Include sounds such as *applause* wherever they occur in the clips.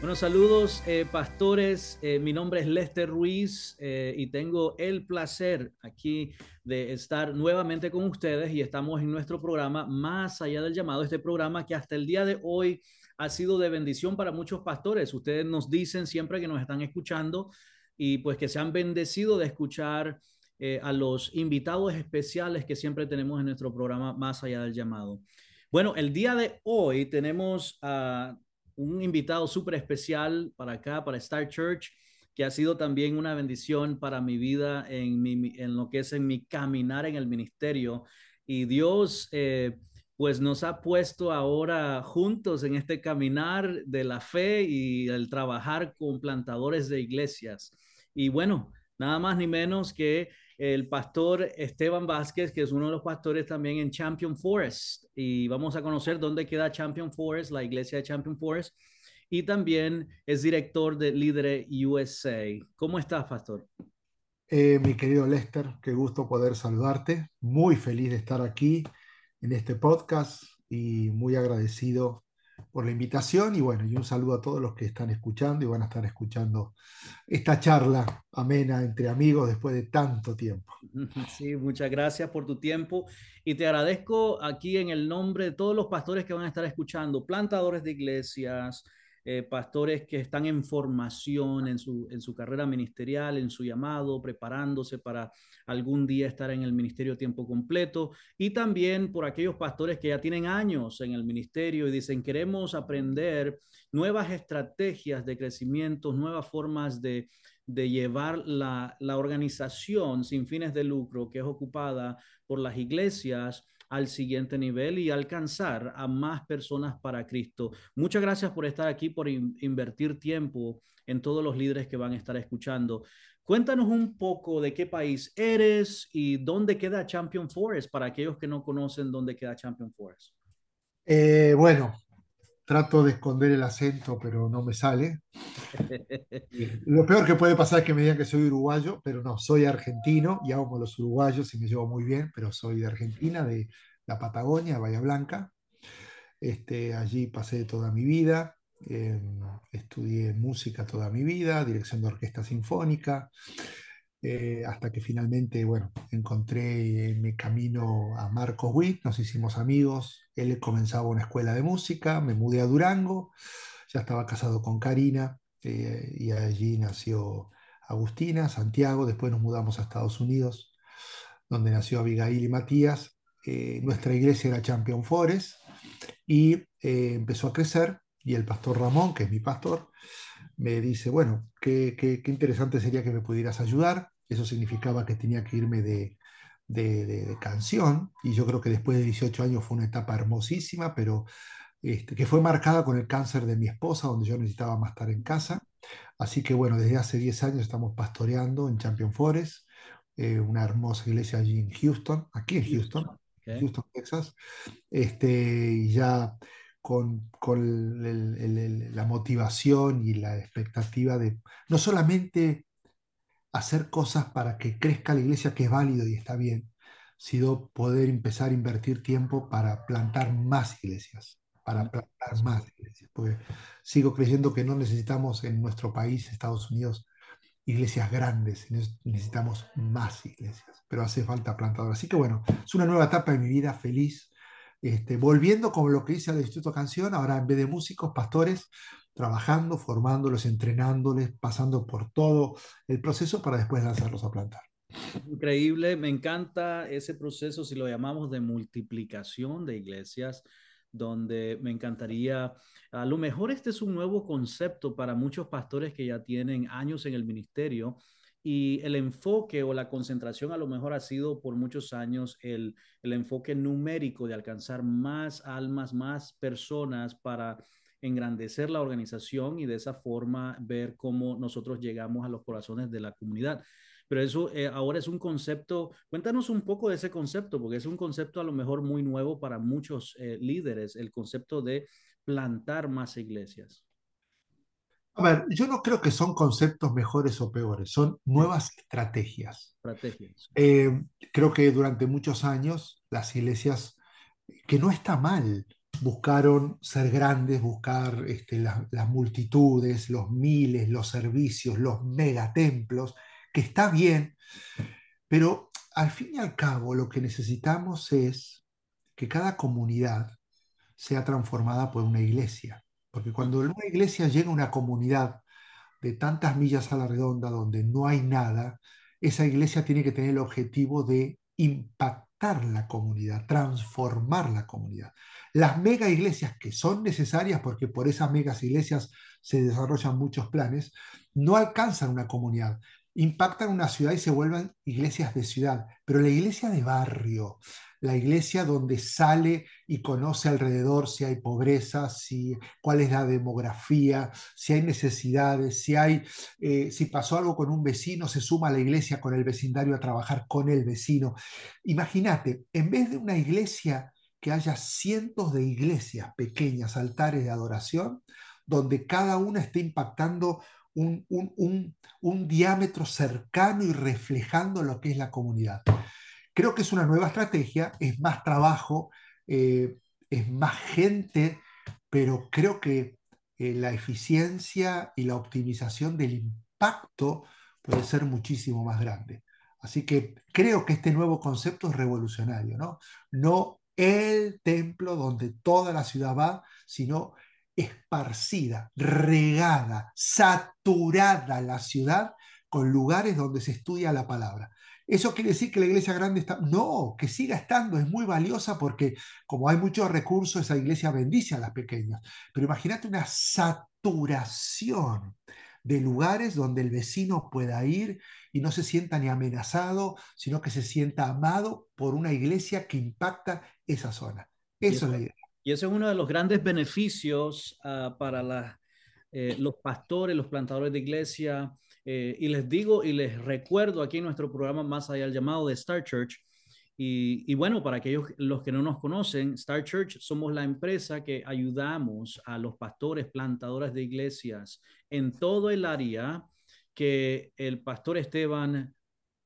Bueno, saludos eh, pastores. Eh, mi nombre es Lester Ruiz eh, y tengo el placer aquí de estar nuevamente con ustedes y estamos en nuestro programa Más allá del llamado, este programa que hasta el día de hoy ha sido de bendición para muchos pastores. Ustedes nos dicen siempre que nos están escuchando y pues que se han bendecido de escuchar a los invitados especiales que siempre tenemos en nuestro programa Más allá del llamado. Bueno, el día de hoy tenemos a un invitado súper especial para acá, para Star Church, que ha sido también una bendición para mi vida en, mi, en lo que es en mi caminar en el ministerio. Y Dios, eh, pues nos ha puesto ahora juntos en este caminar de la fe y el trabajar con plantadores de iglesias. Y bueno, nada más ni menos que el pastor Esteban Vázquez, que es uno de los pastores también en Champion Forest. Y vamos a conocer dónde queda Champion Forest, la iglesia de Champion Forest. Y también es director de Líder USA. ¿Cómo estás, pastor? Eh, mi querido Lester, qué gusto poder saludarte. Muy feliz de estar aquí en este podcast y muy agradecido por la invitación y bueno, y un saludo a todos los que están escuchando y van a estar escuchando esta charla amena entre amigos después de tanto tiempo. *laughs* Sí, muchas gracias por tu tiempo y te agradezco aquí en el nombre de todos los pastores que van a estar escuchando, plantadores de iglesias, eh, pastores que están en formación en su, en su carrera ministerial, en su llamado, preparándose para algún día estar en el ministerio a tiempo completo, y también por aquellos pastores que ya tienen años en el ministerio y dicen, queremos aprender nuevas estrategias de crecimiento, nuevas formas de, de llevar la, la organización sin fines de lucro que es ocupada por las iglesias al siguiente nivel y alcanzar a más personas para Cristo. Muchas gracias por estar aquí, por invertir tiempo en todos los líderes que van a estar escuchando. Cuéntanos un poco de qué país eres y dónde queda Champion Forest para aquellos que no conocen dónde queda Champion Forest. Eh, bueno, trato de esconder el acento, pero no me sale. *laughs* Lo peor que puede pasar es que me digan que soy uruguayo, pero no, soy argentino y amo a los uruguayos y me llevo muy bien, pero soy de Argentina, de la Patagonia, Bahía Blanca. Este, allí pasé toda mi vida, em, estudié música toda mi vida, dirección de orquesta sinfónica, eh, hasta que finalmente, bueno, encontré mi camino a Marcos Witt, nos hicimos amigos, él comenzaba una escuela de música, me mudé a Durango, ya estaba casado con Karina eh, y allí nació Agustina, Santiago, después nos mudamos a Estados Unidos, donde nació Abigail y Matías. Eh, nuestra iglesia era Champion Forest y empezó a crecer y el pastor Ramón, que es mi pastor, me dice, bueno, qué, qué, interesante sería que me pudieras ayudar. Eso significaba que tenía que irme de, de, de, canción y yo creo que después de 18 años fue una etapa hermosísima, pero este, que fue marcada con el cáncer de mi esposa, donde yo necesitaba más estar en casa. Así que bueno, desde hace 10 años estamos pastoreando en Champion Forest, eh, una hermosa iglesia allí en Houston, aquí en Houston, okay. Houston, Texas, este, y ya con, con el, el, el, la motivación y la expectativa de no solamente hacer cosas para que crezca la iglesia, que es válido y está bien, sino poder empezar a invertir tiempo para plantar más iglesias, para plantar más iglesias, porque sigo creyendo que no necesitamos en nuestro país, Estados Unidos, iglesias grandes, necesitamos más iglesias, pero hace falta plantador. Así que bueno, es una nueva etapa de mi vida, feliz, este, volviendo con lo que hice al Instituto Canción, ahora en vez de músicos, pastores, trabajando, formándolos, entrenándoles, pasando por todo el proceso para después lanzarlos a plantar. Increíble, me encanta ese proceso, si lo llamamos de multiplicación de iglesias, donde me encantaría, a lo mejor este es un nuevo concepto para muchos pastores que ya tienen años en el ministerio, y el enfoque o la concentración a lo mejor ha sido por muchos años el, el enfoque numérico de alcanzar más almas, más personas para engrandecer la organización y de esa forma ver cómo nosotros llegamos a los corazones de la comunidad. pero eso eh, ahora es un concepto, cuéntanos un poco de ese concepto, porque es un concepto a lo mejor muy nuevo para muchos eh, líderes, el concepto de plantar más iglesias. A ver, yo no creo que son conceptos mejores o peores, son nuevas estrategias. Estrategias. Eh, creo que durante muchos años las iglesias, que no está mal, buscaron ser grandes, buscar este, las multitudes, los miles, los servicios, los megatemplos, que está bien, pero al fin y al cabo lo que necesitamos es que cada comunidad sea transformada por una iglesia. Porque cuando una iglesia llega a una comunidad de tantas millas a la redonda donde no hay nada, esa iglesia tiene que tener el objetivo de impactar la comunidad, transformar la comunidad. Las mega iglesias que son necesarias, porque por esas megas iglesias se desarrollan muchos planes, no alcanzan una comunidad, impactan una ciudad y se vuelven iglesias de ciudad, pero la iglesia de barrio, la iglesia donde sale y conoce alrededor si hay pobreza, si, cuál es la demografía, si hay necesidades, si, hay, eh, si pasó algo con un vecino, se suma a la iglesia con el vecindario a trabajar con el vecino. Imagínate, en vez de una iglesia que haya cientos de iglesias pequeñas, altares de adoración, donde cada una esté impactando un, un, diámetro cercano y reflejando lo que es la comunidad. Creo que es una nueva estrategia, es más trabajo, eh, es más gente, pero creo que eh, la eficiencia y la optimización del impacto puede ser muchísimo más grande. Así que creo que este nuevo concepto es revolucionario, ¿no? No el templo donde toda la ciudad va, sino esparcida, regada, saturada la ciudad con lugares donde se estudia la palabra. ¿Eso quiere decir que la iglesia grande está? No, que siga estando, es muy valiosa porque como hay muchos recursos, esa iglesia bendice a las pequeñas. Pero imagínate una saturación de lugares donde el vecino pueda ir y no se sienta ni amenazado, sino que se sienta amado por una iglesia que impacta esa zona. Eso es la idea. Y ese es uno de los grandes beneficios uh, para eh, los pastores, los plantadores de iglesia. Eh, y les digo y les recuerdo aquí en nuestro programa Más allá del llamado de Star Church. Y, y, bueno, para aquellos los que no nos conocen, Star Church somos la empresa que ayudamos a los pastores, plantadores de iglesias en todo el área que el pastor Esteban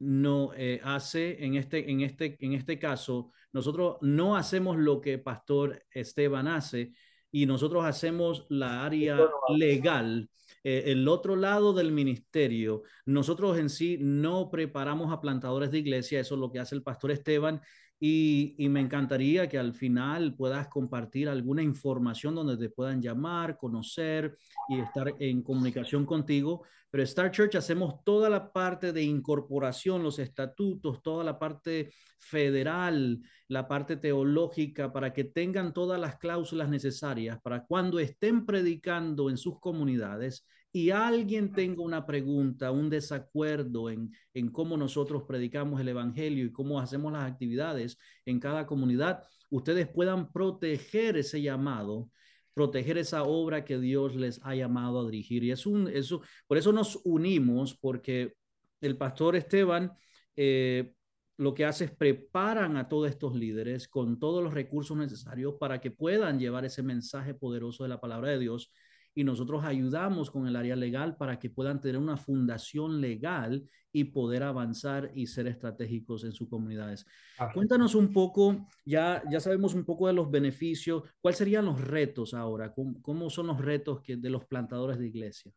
no eh, hace en este, en, este, en este caso, nosotros no hacemos lo que Pastor Esteban hace y nosotros hacemos la área legal, eh, el otro lado del ministerio. Nosotros en sí no preparamos a plantadores de iglesia, eso es lo que hace el Pastor Esteban y, me encantaría que al final puedas compartir alguna información donde te puedan llamar, conocer y estar en comunicación contigo. Pero Star Church hacemos toda la parte de incorporación, los estatutos, toda la parte federal, la parte teológica, para que tengan todas las cláusulas necesarias para cuando estén predicando en sus comunidades y alguien tenga una pregunta, un desacuerdo en, en cómo nosotros predicamos el Evangelio y cómo hacemos las actividades en cada comunidad, ustedes puedan proteger ese llamado, proteger esa obra que Dios les ha llamado a dirigir. Y es un, eso, por eso nos unimos, porque el pastor Esteban eh, lo que hace es preparan a todos estos líderes con todos los recursos necesarios para que puedan llevar ese mensaje poderoso de la palabra de Dios y nosotros ayudamos con el área legal para que puedan tener una fundación legal y poder avanzar y ser estratégicos en sus comunidades. Cuéntanos un poco, ya, ya sabemos un poco de los beneficios, ¿cuáles serían los retos ahora? ¿Cómo, son los retos que, de los plantadores de iglesia?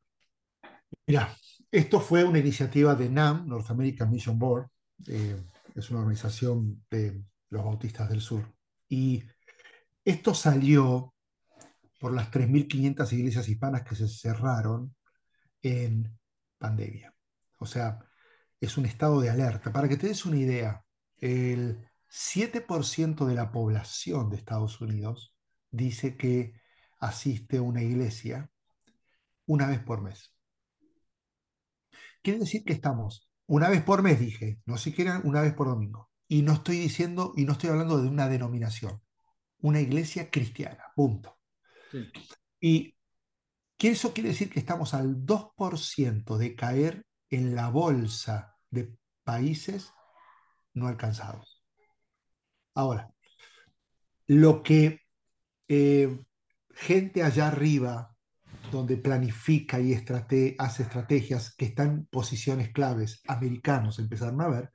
Mira, esto fue una iniciativa de NAM, North American Mission Board, eh, es una organización de los bautistas del sur, y esto salió por las 3.500 iglesias hispanas que se cerraron en pandemia. O sea, es un estado de alerta. Para que te des una idea, el 7% de la población de Estados Unidos dice que asiste a una iglesia una vez por mes. Quiere decir que estamos una vez por mes, dije, no siquiera una vez por domingo. Y no estoy diciendo, y no estoy hablando de una denominación, una iglesia cristiana, punto. Y eso quiere decir que estamos al 2% de caer en la bolsa de países no alcanzados. Ahora, lo que eh, gente allá arriba, donde planifica y hace estrategias que están en posiciones claves, americanos empezaron a ver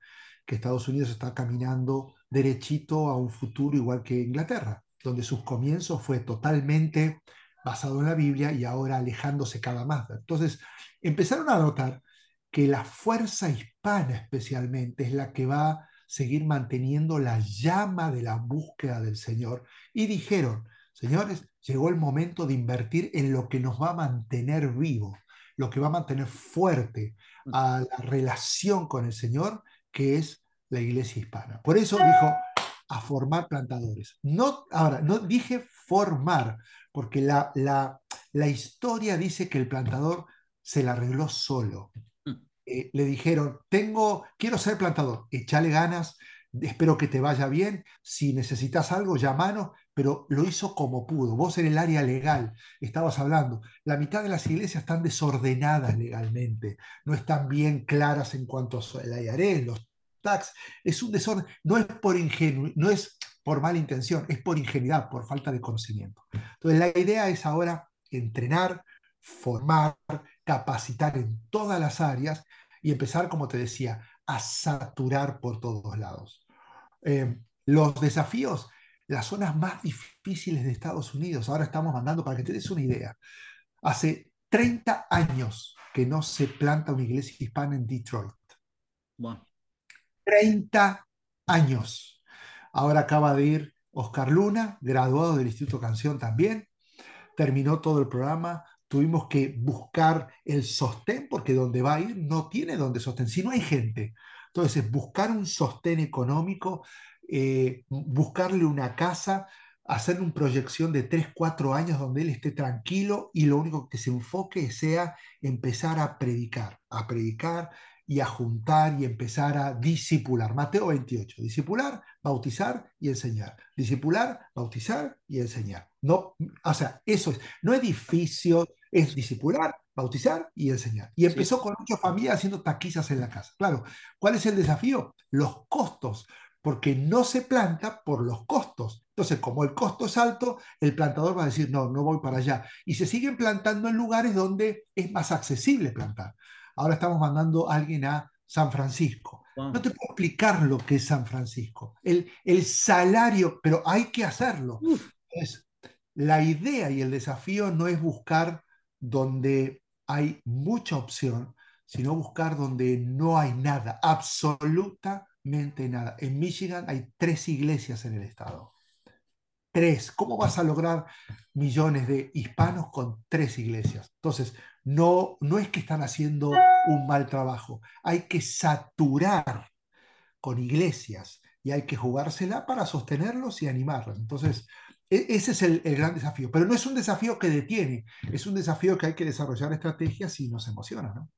que Estados Unidos está caminando derechito a un futuro igual que Inglaterra, donde sus comienzos fue totalmente basado en la Biblia y ahora alejándose cada más. Entonces, empezaron a notar que la fuerza hispana especialmente es la que va a seguir manteniendo la llama de la búsqueda del Señor. Y dijeron, señores, llegó el momento de invertir en lo que nos va a mantener vivo, lo que va a mantener fuerte a la relación con el Señor, que es la iglesia hispana. Por eso dijo, a formar plantadores. No, ahora, no dije formar, porque la, la, la historia dice que el plantador se la arregló solo. Eh, le dijeron, tengo, quiero ser plantador, échale ganas, espero que te vaya bien, si necesitas algo, llámanos, pero lo hizo como pudo. Vos en el área legal estabas hablando, la mitad de las iglesias están desordenadas legalmente, no están bien claras en cuanto a la IARES, los tax, es un desorden, no es por ingenuo, no es por mala intención, es por ingenuidad, por falta de conocimiento. Entonces la idea es ahora entrenar, formar, capacitar en todas las áreas y empezar, como te decía, a saturar por todos lados. Eh, los desafíos, las zonas más difíciles de Estados Unidos, ahora estamos mandando para que te des una idea. Hace 30 años que no se planta una iglesia hispana en Detroit. 30 años. Ahora acaba de ir Oscar Luna, graduado del Instituto Canción también. Terminó todo el programa, tuvimos que buscar el sostén, porque donde va a ir no tiene donde sostén, si no hay gente. Entonces, buscar un sostén económico, eh, buscarle una casa, hacer una proyección de 3, 4 años donde él esté tranquilo y lo único que se enfoque sea empezar a predicar, a predicar y a juntar y empezar a discipular. Mateo 28, discipular, bautizar y enseñar. Discipular, bautizar y enseñar. No, o sea, eso es, no edificios, es discipular, bautizar y enseñar. Y empezó con ocho familias haciendo taquizas en la casa. Claro, ¿cuál es el desafío? Los costos, porque no se planta por los costos. Entonces, como el costo es alto, el plantador va a decir, no, no voy para allá. Y se siguen plantando en lugares donde es más accesible plantar. Ahora estamos mandando a alguien a San Francisco. No te puedo explicar lo que es San Francisco. El, el salario, pero hay que hacerlo. Es, la idea y el desafío no es buscar donde hay mucha opción, sino buscar donde no hay nada, absolutamente nada. En Michigan hay tres iglesias en el estado. Tres. ¿Cómo vas a lograr millones de hispanos con tres iglesias? Entonces, no, no es que están haciendo un mal trabajo, hay que saturar con iglesias y hay que jugársela para sostenerlos y animarlos. Entonces, e, ese es el, gran desafío, pero no es un desafío que detiene, es un desafío que hay que desarrollar estrategias y nos emociona, ¿no?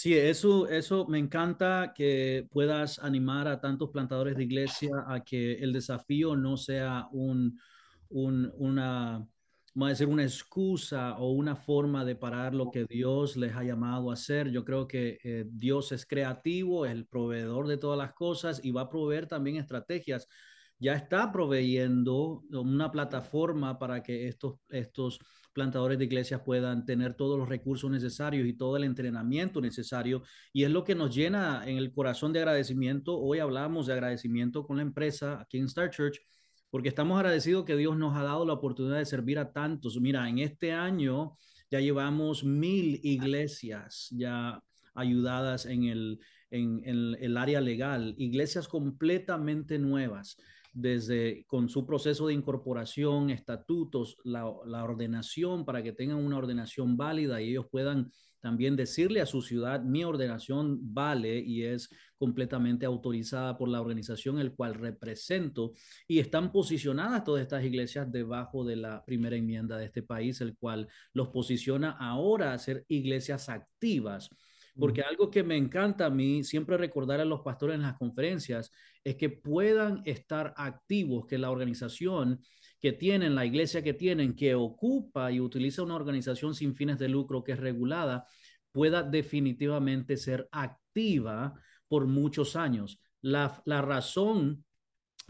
Sí, eso, eso me encanta que puedas animar a tantos plantadores de iglesia a que el desafío no sea un, una, vamos a decir, una excusa o una forma de parar lo que Dios les ha llamado a hacer. Yo creo que eh, Dios es creativo, es el proveedor de todas las cosas y va a proveer también estrategias ya está proveyendo una plataforma para que estos, estos plantadores de iglesias puedan tener todos los recursos necesarios y todo el entrenamiento necesario. Y es lo que nos llena en el corazón de agradecimiento. Hoy hablamos de agradecimiento con la empresa aquí en Star Church, porque estamos agradecidos que Dios nos ha dado la oportunidad de servir a tantos. Mira, en este año ya llevamos mil iglesias ya ayudadas en el, en el área legal, iglesias completamente nuevas desde con su proceso de incorporación, estatutos, la, ordenación para que tengan una ordenación válida y ellos puedan también decirle a su ciudad, mi ordenación vale y es completamente autorizada por la organización el cual represento y están posicionadas todas estas iglesias debajo de la primera enmienda de este país, el cual los posiciona ahora a ser iglesias activas. Porque algo que me encanta a mí, siempre recordar a los pastores en las conferencias, es que puedan estar activos, que la organización que tienen, la iglesia que tienen, que ocupa y utiliza una organización sin fines de lucro que es regulada, pueda definitivamente ser activa por muchos años. La, la razón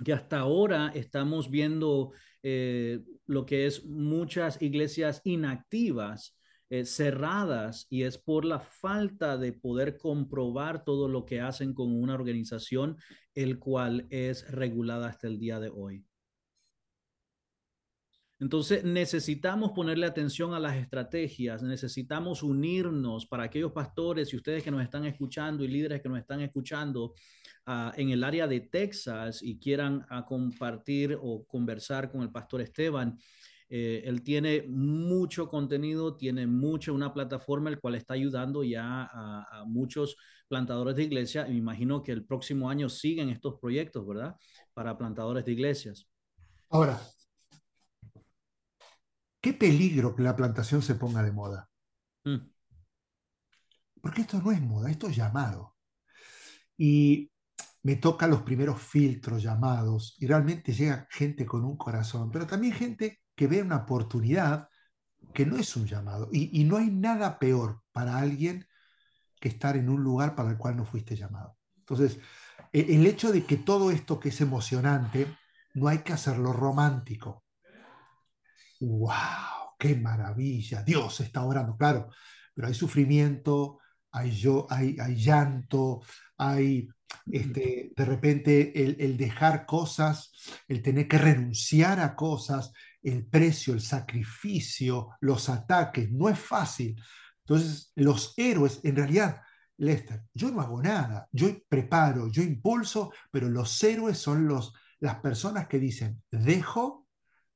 que hasta ahora estamos viendo eh, lo que es muchas iglesias inactivas, eh, cerradas, y es por la falta de poder comprobar todo lo que hacen con una organización, el cual es regulada hasta el día de hoy. Entonces necesitamos ponerle atención a las estrategias, necesitamos unirnos para aquellos pastores y ustedes que nos están escuchando y líderes que nos están escuchando uh, en el área de Texas y quieran uh, compartir o conversar con el pastor Esteban. Eh, él tiene mucho contenido, tiene mucho, una plataforma el cual está ayudando ya a, a muchos plantadores de iglesia. Y me imagino que el próximo año siguen estos proyectos, ¿verdad? Para plantadores de iglesias. Ahora, qué peligro que la plantación se ponga de moda. Mm. Porque esto no es moda, esto es llamado. Y me toca los primeros filtros llamados y realmente llega gente con un corazón, pero también gente que ve una oportunidad que no es un llamado. Y, y no hay nada peor para alguien que estar en un lugar para el cual no fuiste llamado. Entonces, e, el hecho de que todo esto que es emocionante, no hay que hacerlo romántico wow, qué maravilla, Dios está orando, claro, pero hay sufrimiento, hay, yo, hay, hay llanto, hay este, de repente el, el, dejar cosas, el tener que renunciar a cosas, el precio, el sacrificio, los ataques, no es fácil. Entonces, los héroes, en realidad, Lester, yo no hago nada, yo preparo, yo impulso, pero los héroes son los, las personas que dicen, dejo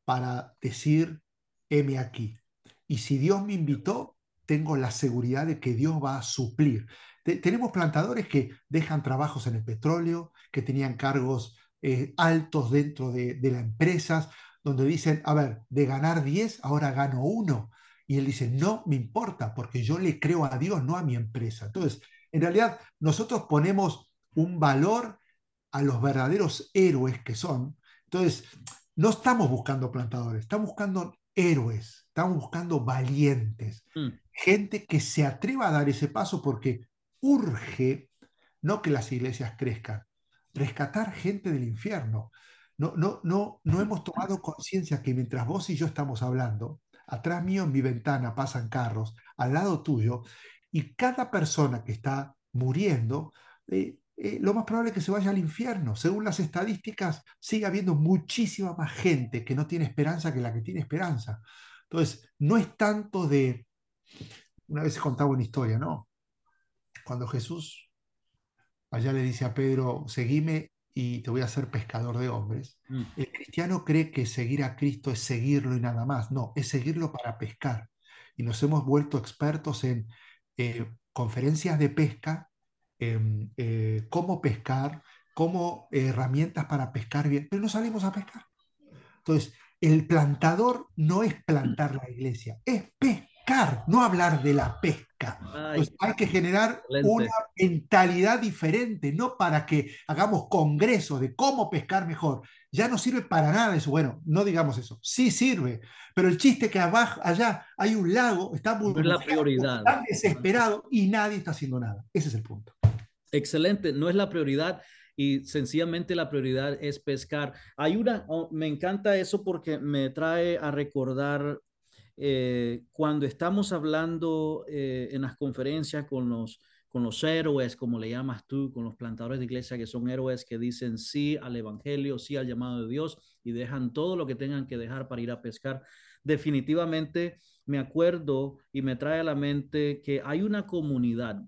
para decir, heme aquí. Y si Dios me invitó, tengo la seguridad de que Dios va a suplir. tenemos plantadores que dejan trabajos en el petróleo, que tenían cargos eh, altos dentro de, de las empresas, donde dicen, a ver, de ganar 10, ahora gano uno. Y él dice, no me importa, porque yo le creo a Dios, no a mi empresa. Entonces, en realidad, nosotros ponemos un valor a los verdaderos héroes que son. Entonces, no estamos buscando plantadores, estamos buscando héroes, estamos buscando valientes, mm. gente que se atreva a dar ese paso porque urge no que las iglesias crezcan, rescatar gente del infierno. No, no, no, no hemos tomado conciencia que mientras vos y yo estamos hablando, atrás mío en mi ventana pasan carros, al lado tuyo, y cada persona que está muriendo eh, eh, lo más probable es que se vaya al infierno. Según las estadísticas, sigue habiendo muchísima más gente que no tiene esperanza que la que tiene esperanza. Entonces, no es tanto de... Una vez contaba una historia, ¿no? Cuando Jesús allá le dice a Pedro, seguime y te voy a hacer pescador de hombres. Mm. El cristiano cree que seguir a Cristo es seguirlo y nada más. No, es seguirlo para pescar. Y nos hemos vuelto expertos en eh, conferencias de pesca Em, eh, cómo pescar, cómo herramientas para pescar bien, pero no salimos a pescar. Entonces, el plantador no es plantar la iglesia, es pescar, no hablar de la pesca. hay que generar una mentalidad diferente, no para que hagamos congresos de cómo pescar mejor. Ya no sirve para nada eso. Bueno, no digamos eso. Sí sirve, pero el chiste que abajo, allá hay un lago, está muy desesperado y nadie está haciendo nada. Ese es el punto. Excelente, no es la prioridad y sencillamente la prioridad es pescar. Hay una, oh, me encanta eso porque me trae a recordar eh, cuando estamos hablando eh, en las conferencias con los, con los héroes, como le llamas tú, con los plantadores de iglesia que son héroes que dicen sí al evangelio, sí al llamado de Dios y dejan todo lo que tengan que dejar para ir a pescar. Definitivamente me acuerdo y me trae a la mente que hay una comunidad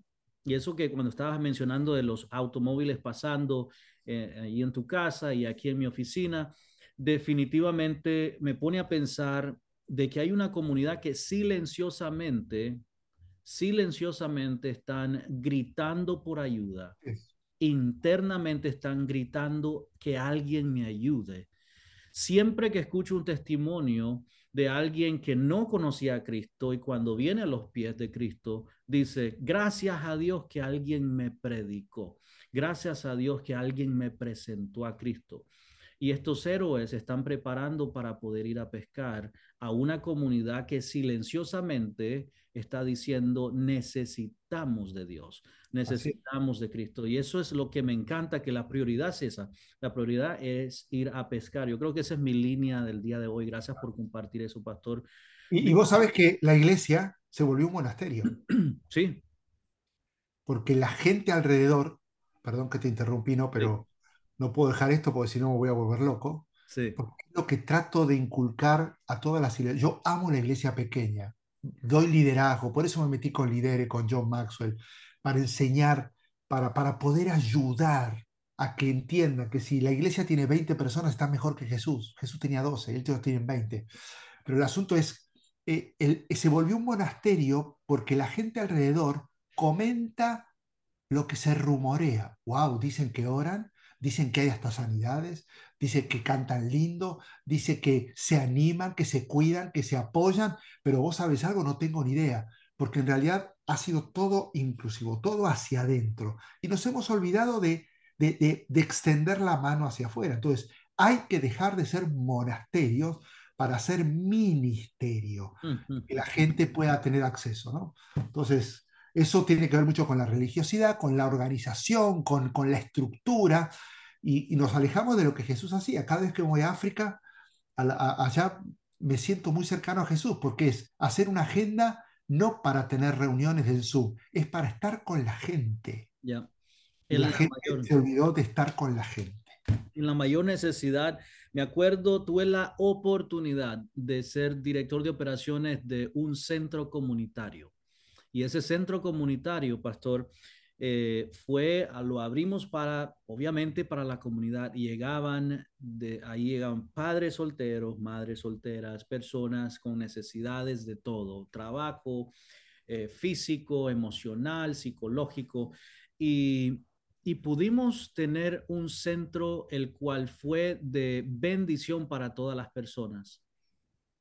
y eso que cuando estabas mencionando de los automóviles pasando eh, ahí en tu casa y aquí en mi oficina, definitivamente me pone a pensar de que hay una comunidad que silenciosamente, silenciosamente están gritando por ayuda. Internamente están gritando que alguien me ayude. Siempre que escucho un testimonio de alguien que no conocía a Cristo y cuando viene a los pies de Cristo, dice, gracias a Dios que alguien me predicó, gracias a Dios que alguien me presentó a Cristo. Y estos héroes se están preparando para poder ir a pescar a una comunidad que silenciosamente está diciendo necesitamos de Dios, necesitamos de Cristo. Y eso es lo que me encanta, que la prioridad es esa. La prioridad es ir a pescar. Yo creo que esa es mi línea del día de hoy. Gracias por compartir eso, pastor. Y, vos sabes que la iglesia se volvió un monasterio. *clears throat* Sí. Porque la gente alrededor, perdón que te interrumpí, no, pero no puedo dejar esto porque si no me voy a volver loco. Sí. Porque es lo que trato de inculcar a todas las iglesias. Yo amo la iglesia pequeña doy liderazgo, por eso me metí con Lidere, con John Maxwell, para enseñar, para, para poder ayudar a que entiendan que si la iglesia tiene 20 personas está mejor que Jesús. Jesús tenía 12, ellos tienen 20. Pero el asunto es, eh, se volvió un monasterio porque la gente alrededor comenta lo que se rumorea. Wow, dicen que oran, dicen que hay hasta sanidades, dice que cantan lindo, dice que se animan, que se cuidan, que se apoyan, pero vos sabes algo, no tengo ni idea, porque en realidad ha sido todo inclusivo, todo hacia adentro. Y nos hemos olvidado de, de, extender la mano hacia afuera. Entonces, hay que dejar de ser monasterios para ser ministerio, que la gente pueda tener acceso, ¿no? Entonces, eso tiene que ver mucho con la religiosidad, con la organización, con, con la estructura, y, nos alejamos de lo que Jesús hacía. Cada vez que voy a África, allá me siento muy cercano a Jesús, porque es hacer una agenda no para tener reuniones del Zoom, es para estar con la gente. Ya. la, gente se olvidó de estar con la gente. En la mayor necesidad, me acuerdo, tuve la oportunidad de ser director de operaciones de un centro comunitario. Y ese centro comunitario, pastor, eh, fue, lo abrimos para, obviamente, para la comunidad. Llegaban, de, ahí llegaban padres solteros, madres solteras, personas con necesidades de todo, trabajo eh, físico, emocional, psicológico. Y, y pudimos tener un centro el cual fue de bendición para todas las personas.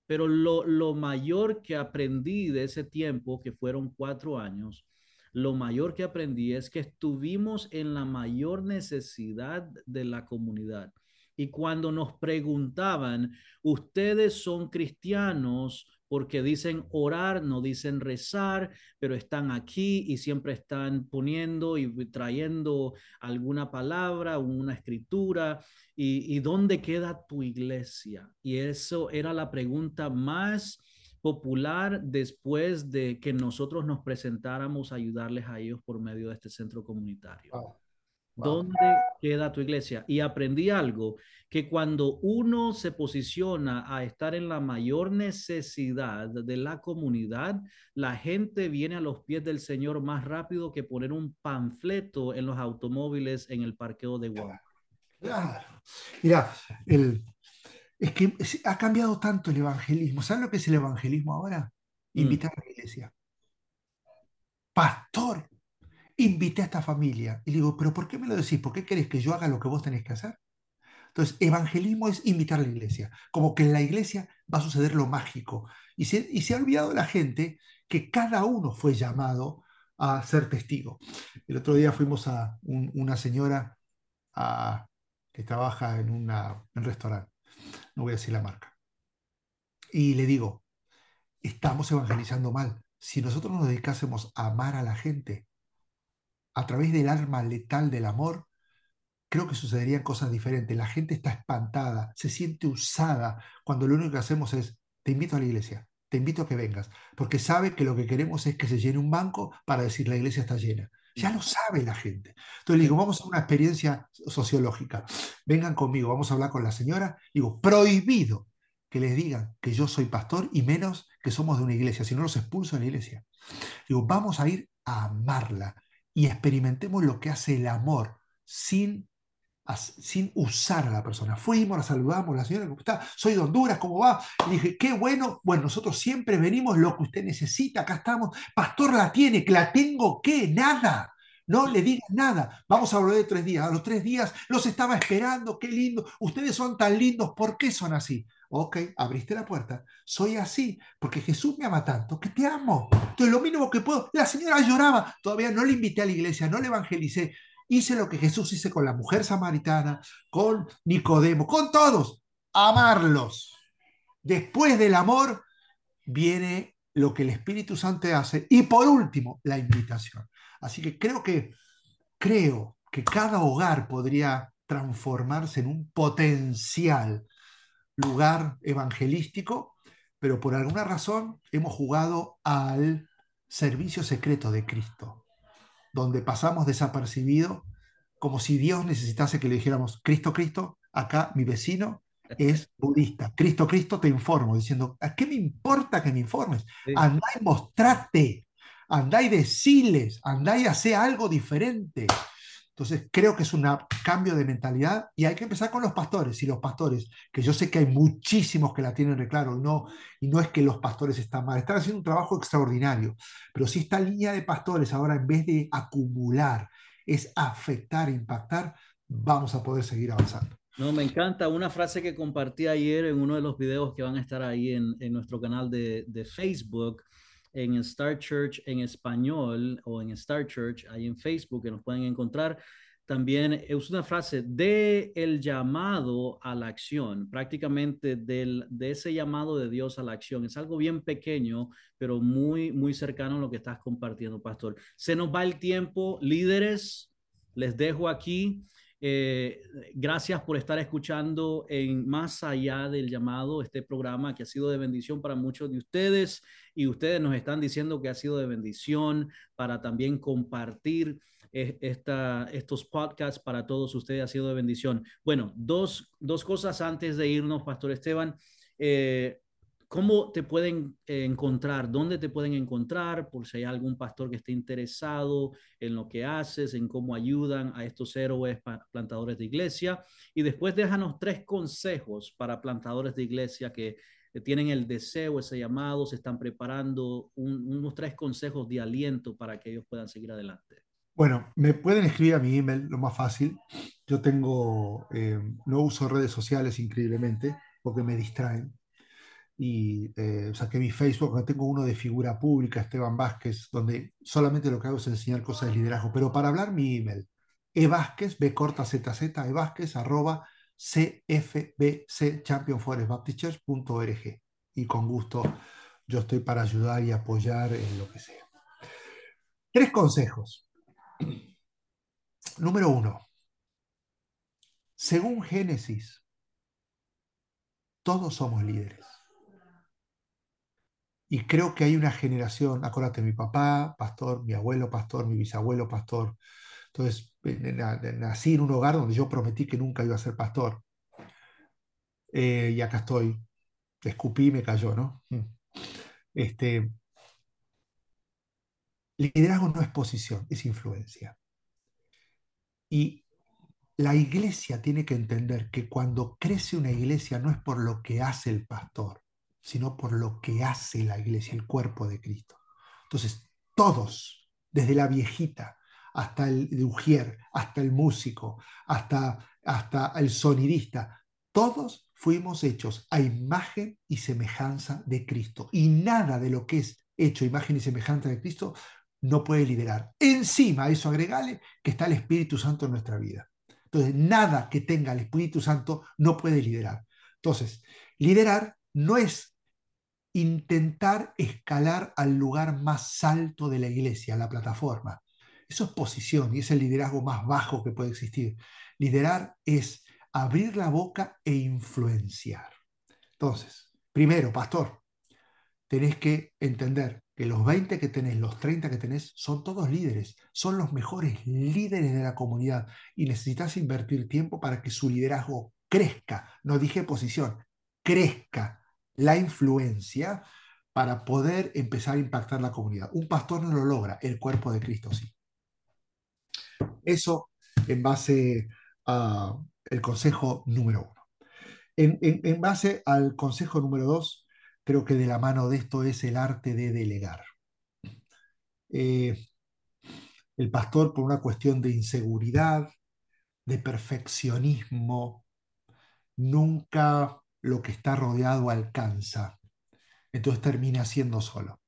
Pero lo, lo mayor que aprendí de ese tiempo, que fueron cuatro años, lo mayor que aprendí es que estuvimos en la mayor necesidad de la comunidad. Y cuando nos preguntaban, ustedes son cristianos porque dicen orar, no dicen rezar, pero están aquí y siempre están poniendo y trayendo alguna palabra, una escritura. ¿Y, dónde queda tu iglesia? Y eso era la pregunta más popular después de que nosotros nos presentáramos a ayudarles a ellos por medio de este centro comunitario. ¿Dónde queda tu iglesia? Y aprendí algo, que cuando uno se posiciona a estar en la mayor necesidad de la comunidad, la gente viene a los pies del Señor más rápido que poner un panfleto en los automóviles en el parqueo de Walmart. Claro. Mira, el, es que ha cambiado tanto el evangelismo. ¿Saben lo que es el evangelismo ahora? Mm. Invitar a la iglesia. Pastor, invité a esta familia. Y digo, ¿pero por qué me lo decís? ¿Por qué querés que yo haga lo que vos tenés que hacer? Entonces, evangelismo es invitar a la iglesia. Como que en la iglesia va a suceder lo mágico. Y se, y se ha olvidado la gente que cada uno fue llamado a ser testigo. El otro día fuimos a una señora que trabaja en, en un restaurante no voy a decir la marca. Y le digo, estamos evangelizando mal. Si nosotros nos dedicásemos a amar a la gente a través del arma letal del amor, creo que sucederían cosas diferentes. La gente está espantada, se siente usada cuando lo único que hacemos es, te invito a la iglesia, te invito a que vengas, porque sabe que lo que queremos es que se llene un banco para decir la iglesia está llena. Ya lo sabe la gente. Entonces le digo, vamos a una experiencia sociológica. Vengan conmigo, vamos a hablar con la señora. Digo, prohibido que les digan que yo soy pastor y menos que somos de una iglesia, si no los expulso de la iglesia. Digo, vamos a ir a amarla y experimentemos lo que hace el amor sin sin usar a la persona. Fuimos, la saludamos, la señora, ¿cómo está? Soy de Honduras, ¿cómo va? Y dije, qué bueno, bueno, nosotros siempre venimos lo que usted necesita, acá estamos. Pastor la tiene, que la tengo, ¿qué? Nada. No le digas nada. Vamos a volver de tres días. A los tres días los estaba esperando, qué lindo. Ustedes son tan lindos, ¿por qué son así? Ok, abriste la puerta. Soy así porque Jesús me ama tanto que te amo. Entonces, lo mínimo que puedo. La señora lloraba. Todavía no le invité a la iglesia, no le evangelicé hice lo que Jesús hizo con la mujer samaritana, con Nicodemo, con todos, amarlos. Después del amor viene lo que el Espíritu Santo hace y por último, la invitación. Así que creo que creo que cada hogar podría transformarse en un potencial lugar evangelístico, pero por alguna razón hemos jugado al servicio secreto de Cristo, donde pasamos desapercibido como si Dios necesitase que le dijéramos, Cristo, Cristo, acá mi vecino es budista. Cristo, Cristo, te informo, diciendo, ¿a qué me importa que me informes? Andá y mostrate, andá y deciles, andá y hace algo diferente. Entonces, creo que es un cambio de mentalidad y hay que empezar con los pastores. Y los pastores, que yo sé que hay muchísimos que la tienen de claro, y no, y no es que los pastores están mal, están haciendo un trabajo extraordinario. Pero si esta línea de pastores ahora, en vez de acumular, es afectar, impactar, vamos a poder seguir avanzando. No, me encanta una frase que compartí ayer en uno de los videos que van a estar ahí en, en nuestro canal de, de, Facebook, en Star Church en español o en Star Church, ahí en Facebook, que nos pueden encontrar. También es una frase de el llamado a la acción, prácticamente del, de ese llamado de Dios a la acción. Es algo bien pequeño, pero muy, muy cercano a lo que estás compartiendo, pastor. Se nos va el tiempo, líderes, les dejo aquí. Eh, gracias por estar escuchando en Más allá del llamado, este programa que ha sido de bendición para muchos de ustedes y ustedes nos están diciendo que ha sido de bendición para también compartir eh, esta, estos podcasts para todos ustedes ha sido de bendición. Bueno, dos, dos cosas antes de irnos, Pastor Esteban. Eh, ¿Cómo te pueden eh, encontrar? ¿Dónde te pueden encontrar? Por si hay algún pastor que esté interesado en lo que haces, en cómo ayudan a estos héroes plantadores de iglesia. Y después déjanos tres consejos para plantadores de iglesia que tienen el deseo, ese llamado, se están preparando, unos tres consejos de aliento para que ellos puedan seguir adelante. Bueno, me pueden escribir a mi email, lo más fácil. Yo tengo, eh, no uso redes sociales increíblemente porque me distraen y eh, saqué mi Facebook, tengo uno de figura pública, Esteban Vázquez, donde solamente lo que hago es enseñar cosas de liderazgo. Pero para hablar, mi email, evázquez, b corta z z, evázquez, arroba Y con gusto yo estoy para ayudar y apoyar en lo que sea. Tres consejos. Número uno. Según Génesis, todos somos líderes. Y creo que hay una generación, acuérdate, mi papá, pastor, mi abuelo, pastor, mi bisabuelo, pastor. Entonces, nací en un hogar donde yo prometí que nunca iba a ser pastor. Eh, y acá estoy. Escupí y me cayó, ¿no? Mm. Este, liderazgo no es posición, es influencia. Y la iglesia tiene que entender que cuando crece una iglesia no es por lo que hace el pastor, sino por lo que hace la iglesia, el cuerpo de Cristo. Entonces, todos, desde la viejita hasta el ujier, hasta el músico, hasta, hasta el sonidista, todos fuimos hechos a imagen y semejanza de Cristo. Y nada de lo que es hecho imagen y semejanza de Cristo no puede liderar. Encima eso agregale que está el Espíritu Santo en nuestra vida. Entonces, nada que tenga el Espíritu Santo no puede liderar. Entonces, liderar no es intentar escalar al lugar más alto de la iglesia, la plataforma. Eso es posición y es el liderazgo más bajo que puede existir. Liderar es abrir la boca e influenciar. Entonces, primero, pastor, tenés que entender que los 20 que tenés, los 30 que tenés, son todos líderes, son los mejores líderes de la comunidad y necesitas invertir tiempo para que su liderazgo crezca. No dije posición, crezca la influencia para poder empezar a impactar la comunidad. Un pastor no lo logra, el cuerpo de Cristo sí. Eso en base al consejo número uno. En, base al consejo número dos, creo que de la mano de esto es el arte de delegar. Eh, el pastor, por una cuestión de inseguridad, de perfeccionismo, nunca lo que está rodeado alcanza. Entonces termina siendo solo.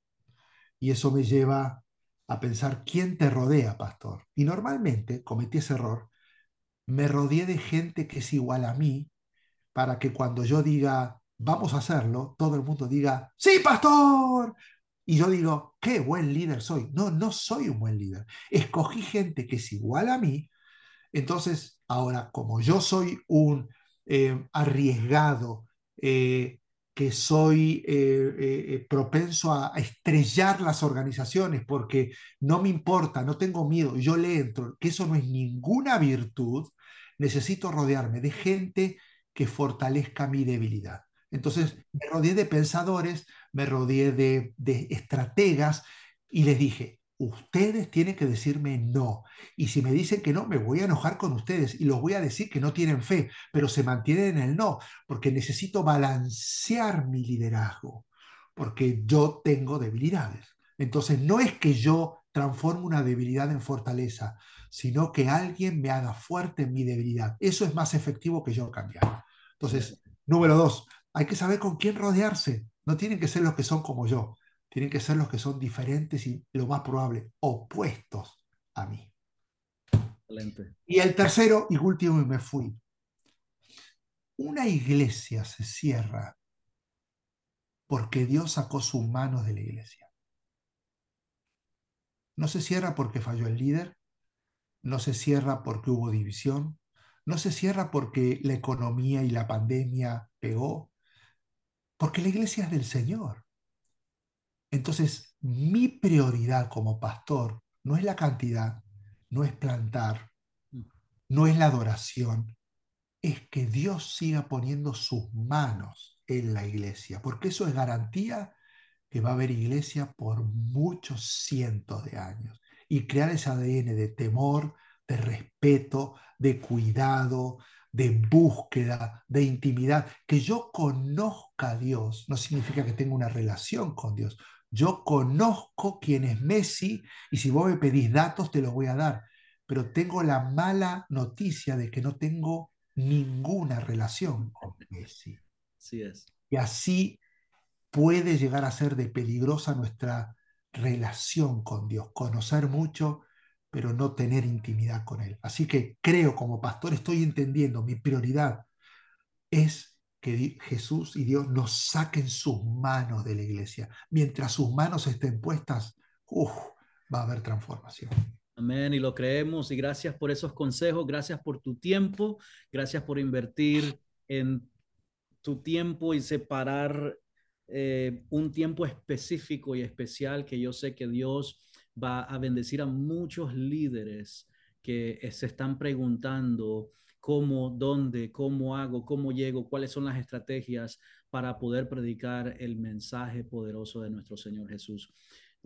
Y eso me lleva a pensar quién te rodea, pastor. Y normalmente cometí ese error. Me rodeé de gente que es igual a mí para que cuando yo diga, vamos a hacerlo, todo el mundo diga, sí, pastor. Y yo digo, qué buen líder soy. No, no soy un buen líder. Escogí gente que es igual a mí. Entonces, ahora, como yo soy un eh, arriesgado, eh, que soy eh, propenso a, estrellar las organizaciones porque no me importa, no tengo miedo, yo le entro, que eso no es ninguna virtud, necesito rodearme de gente que fortalezca mi debilidad. Entonces me rodeé de pensadores, me rodeé de, de estrategas y les dije, ustedes tienen que decirme no. Y si me dicen que no, me voy a enojar con ustedes y los voy a decir que no tienen fe, pero se mantienen en el no, porque necesito balancear mi liderazgo, porque yo tengo debilidades. Entonces, no es que yo transforme una debilidad en fortaleza, sino que alguien me haga fuerte en mi debilidad. Eso es más efectivo que yo cambiar. Entonces, número dos, hay que saber con quién rodearse. No tienen que ser los que son como yo tienen que ser los que son diferentes y lo más probable, opuestos a mí. Excelente. Y el tercero y último, y me fui. Una iglesia se cierra porque Dios sacó sus manos de la iglesia. No se cierra porque falló el líder, no se cierra porque hubo división, no se cierra porque la economía y la pandemia pegó, porque la iglesia es del Señor. Entonces, mi prioridad como pastor no es la cantidad, no es plantar, no es la adoración, es que Dios siga poniendo sus manos en la iglesia, porque eso es garantía que va a haber iglesia por muchos cientos de años y crear ese ADN de temor, de respeto, de cuidado, de búsqueda, de intimidad. Que yo conozca a Dios no significa que tenga una relación con Dios. Yo conozco quién es Messi y si vos me pedís datos te los voy a dar, pero tengo la mala noticia de que no tengo ninguna relación con Messi. Así es. Y así puede llegar a ser de peligrosa nuestra relación con Dios, conocer mucho, pero no tener intimidad con Él. Así que creo como pastor, estoy entendiendo, mi prioridad es que Jesús y Dios nos saquen sus manos de la iglesia. Mientras sus manos estén puestas, va a haber transformación. Amén, y lo creemos. Y gracias por esos consejos, gracias por tu tiempo, gracias por invertir en tu tiempo y separar eh, un tiempo específico y especial que yo sé que Dios va a bendecir a muchos líderes que se están preguntando cómo, dónde, cómo hago, cómo llego, cuáles son las estrategias para poder predicar el mensaje poderoso de nuestro Señor Jesús.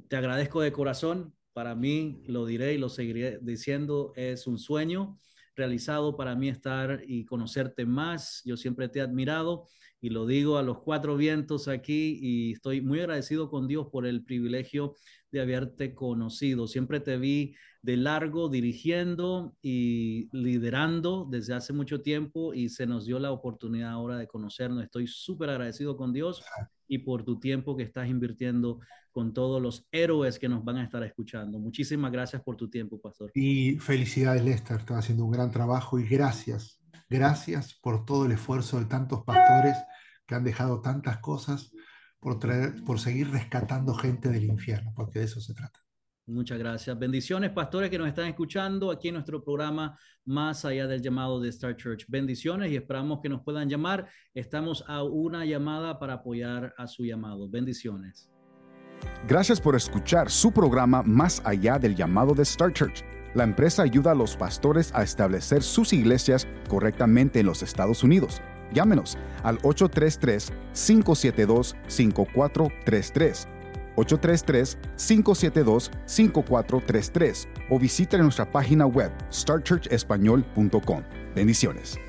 Te agradezco de corazón. Para mí, lo diré y lo seguiré diciendo, es un sueño realizado para mí estar y conocerte más. Yo siempre te he admirado y lo digo a los cuatro vientos aquí y estoy muy agradecido con Dios por el privilegio de haberte conocido. Siempre te vi de largo dirigiendo y liderando desde hace mucho tiempo y se nos dio la oportunidad ahora de conocernos. Estoy súper agradecido con Dios y por tu tiempo que estás invirtiendo con todos los héroes que nos van a estar escuchando. Muchísimas gracias por tu tiempo, pastor. Y felicidades, Lester. Estás haciendo un gran trabajo y gracias. Gracias por todo el esfuerzo de tantos pastores que han dejado tantas cosas por, traer, por seguir rescatando gente del infierno, porque de eso se trata. Muchas gracias. Bendiciones, pastores que nos están escuchando aquí en nuestro programa Más allá del llamado de Star Church. Bendiciones y esperamos que nos puedan llamar. Estamos a una llamada para apoyar a su llamado. Bendiciones. Gracias por escuchar su programa Más allá del llamado de Star Church. La empresa ayuda a los pastores a establecer sus iglesias correctamente en los Estados Unidos. Llámenos al 833-572-5433. 833-572-5433 o visite nuestra página web starchurchespañol.com. Bendiciones.